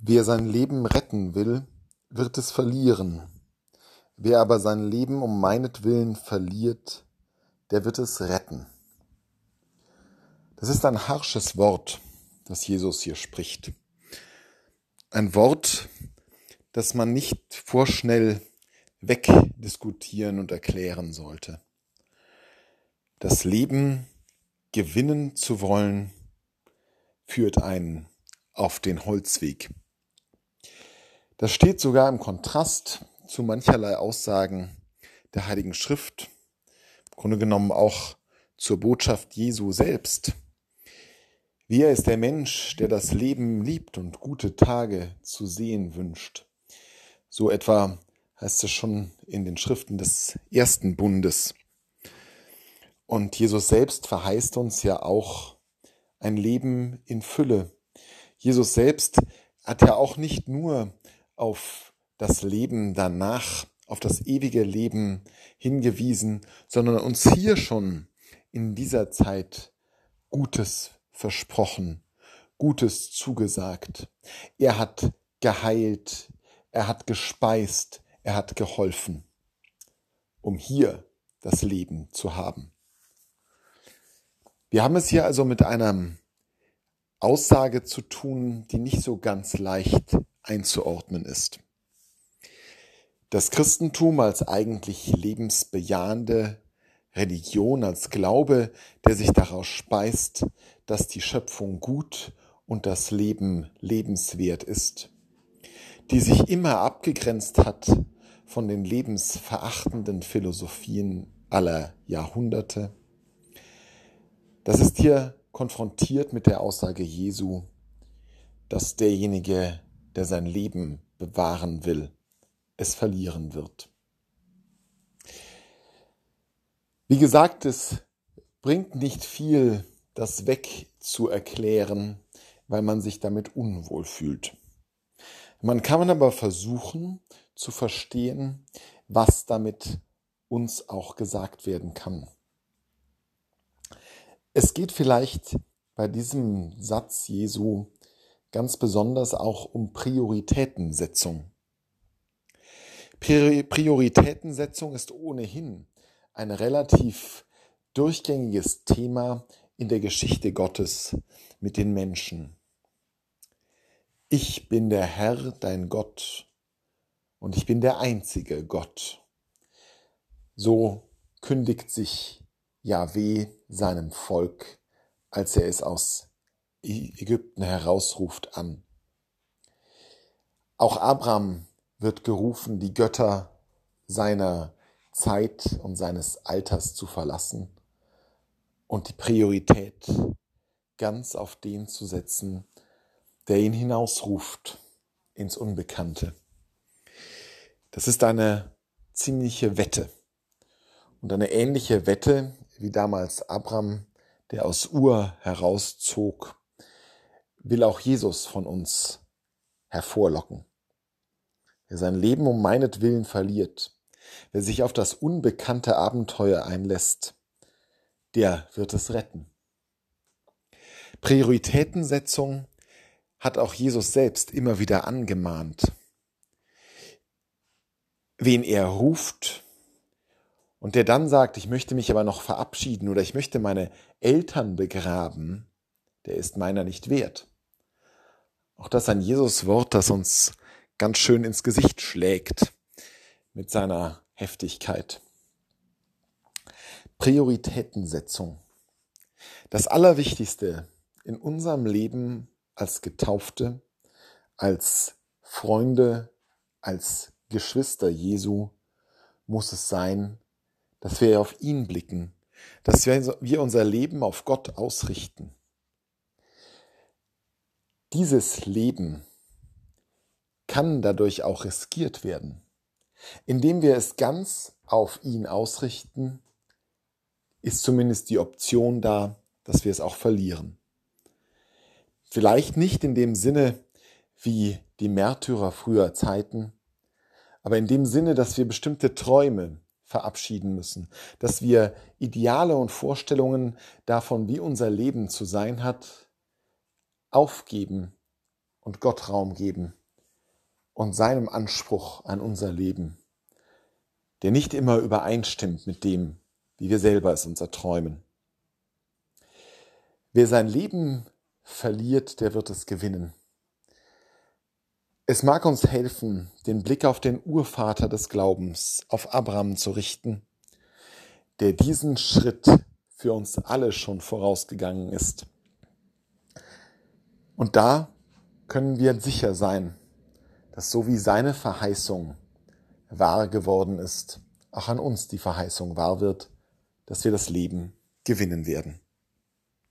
Wer sein Leben retten will, wird es verlieren. Wer aber sein Leben um meinetwillen verliert, der wird es retten. Das ist ein harsches Wort, das Jesus hier spricht. Ein Wort, das man nicht vorschnell wegdiskutieren und erklären sollte. Das Leben gewinnen zu wollen, führt einen auf den Holzweg. Das steht sogar im Kontrast zu mancherlei Aussagen der Heiligen Schrift, im Grunde genommen auch zur Botschaft Jesu selbst. Wer ist der Mensch, der das Leben liebt und gute Tage zu sehen wünscht? So etwa heißt es schon in den Schriften des ersten Bundes. Und Jesus selbst verheißt uns ja auch ein Leben in Fülle. Jesus selbst hat ja auch nicht nur auf das Leben danach, auf das ewige Leben hingewiesen, sondern uns hier schon in dieser Zeit Gutes versprochen, Gutes zugesagt. Er hat geheilt, er hat gespeist, er hat geholfen, um hier das Leben zu haben. Wir haben es hier also mit einer Aussage zu tun, die nicht so ganz leicht einzuordnen ist. Das Christentum als eigentlich lebensbejahende Religion, als Glaube, der sich daraus speist, dass die Schöpfung gut und das Leben lebenswert ist, die sich immer abgegrenzt hat von den lebensverachtenden Philosophien aller Jahrhunderte. Das ist hier konfrontiert mit der Aussage Jesu, dass derjenige, der sein Leben bewahren will, es verlieren wird. Wie gesagt, es bringt nicht viel, das wegzuerklären, weil man sich damit unwohl fühlt. Man kann aber versuchen zu verstehen, was damit uns auch gesagt werden kann. Es geht vielleicht bei diesem Satz Jesu ganz besonders auch um Prioritätensetzung. Prioritätensetzung ist ohnehin ein relativ durchgängiges Thema in der Geschichte Gottes mit den Menschen. Ich bin der Herr, dein Gott, und ich bin der einzige Gott. So kündigt sich Yahweh seinem Volk, als er es aus Ägypten herausruft, an. Auch Abraham wird gerufen, die Götter seiner Zeit und seines Alters zu verlassen und die Priorität ganz auf den zu setzen, der ihn hinausruft ins Unbekannte. Das ist eine ziemliche Wette. Und eine ähnliche Wette wie damals Abraham, der aus Ur herauszog, will auch Jesus von uns hervorlocken. Wer sein Leben um meinetwillen verliert, wer sich auf das unbekannte Abenteuer einlässt, der wird es retten. Prioritätensetzung hat auch Jesus selbst immer wieder angemahnt. Wen er ruft, und der dann sagt, ich möchte mich aber noch verabschieden oder ich möchte meine Eltern begraben, der ist meiner nicht wert. Auch das ein Jesus-Wort, das uns ganz schön ins Gesicht schlägt mit seiner Heftigkeit. Prioritätensetzung. Das Allerwichtigste in unserem Leben als Getaufte, als Freunde, als Geschwister Jesu muss es sein, dass wir auf ihn blicken, dass wir unser Leben auf Gott ausrichten. Dieses Leben kann dadurch auch riskiert werden. Indem wir es ganz auf ihn ausrichten, ist zumindest die Option da, dass wir es auch verlieren. Vielleicht nicht in dem Sinne wie die Märtyrer früher Zeiten, aber in dem Sinne, dass wir bestimmte Träume, verabschieden müssen, dass wir Ideale und Vorstellungen davon, wie unser Leben zu sein hat, aufgeben und Gott Raum geben und seinem Anspruch an unser Leben, der nicht immer übereinstimmt mit dem, wie wir selber es uns erträumen. Wer sein Leben verliert, der wird es gewinnen. Es mag uns helfen, den Blick auf den Urvater des Glaubens, auf Abraham zu richten, der diesen Schritt für uns alle schon vorausgegangen ist. Und da können wir sicher sein, dass so wie seine Verheißung wahr geworden ist, auch an uns die Verheißung wahr wird, dass wir das Leben gewinnen werden.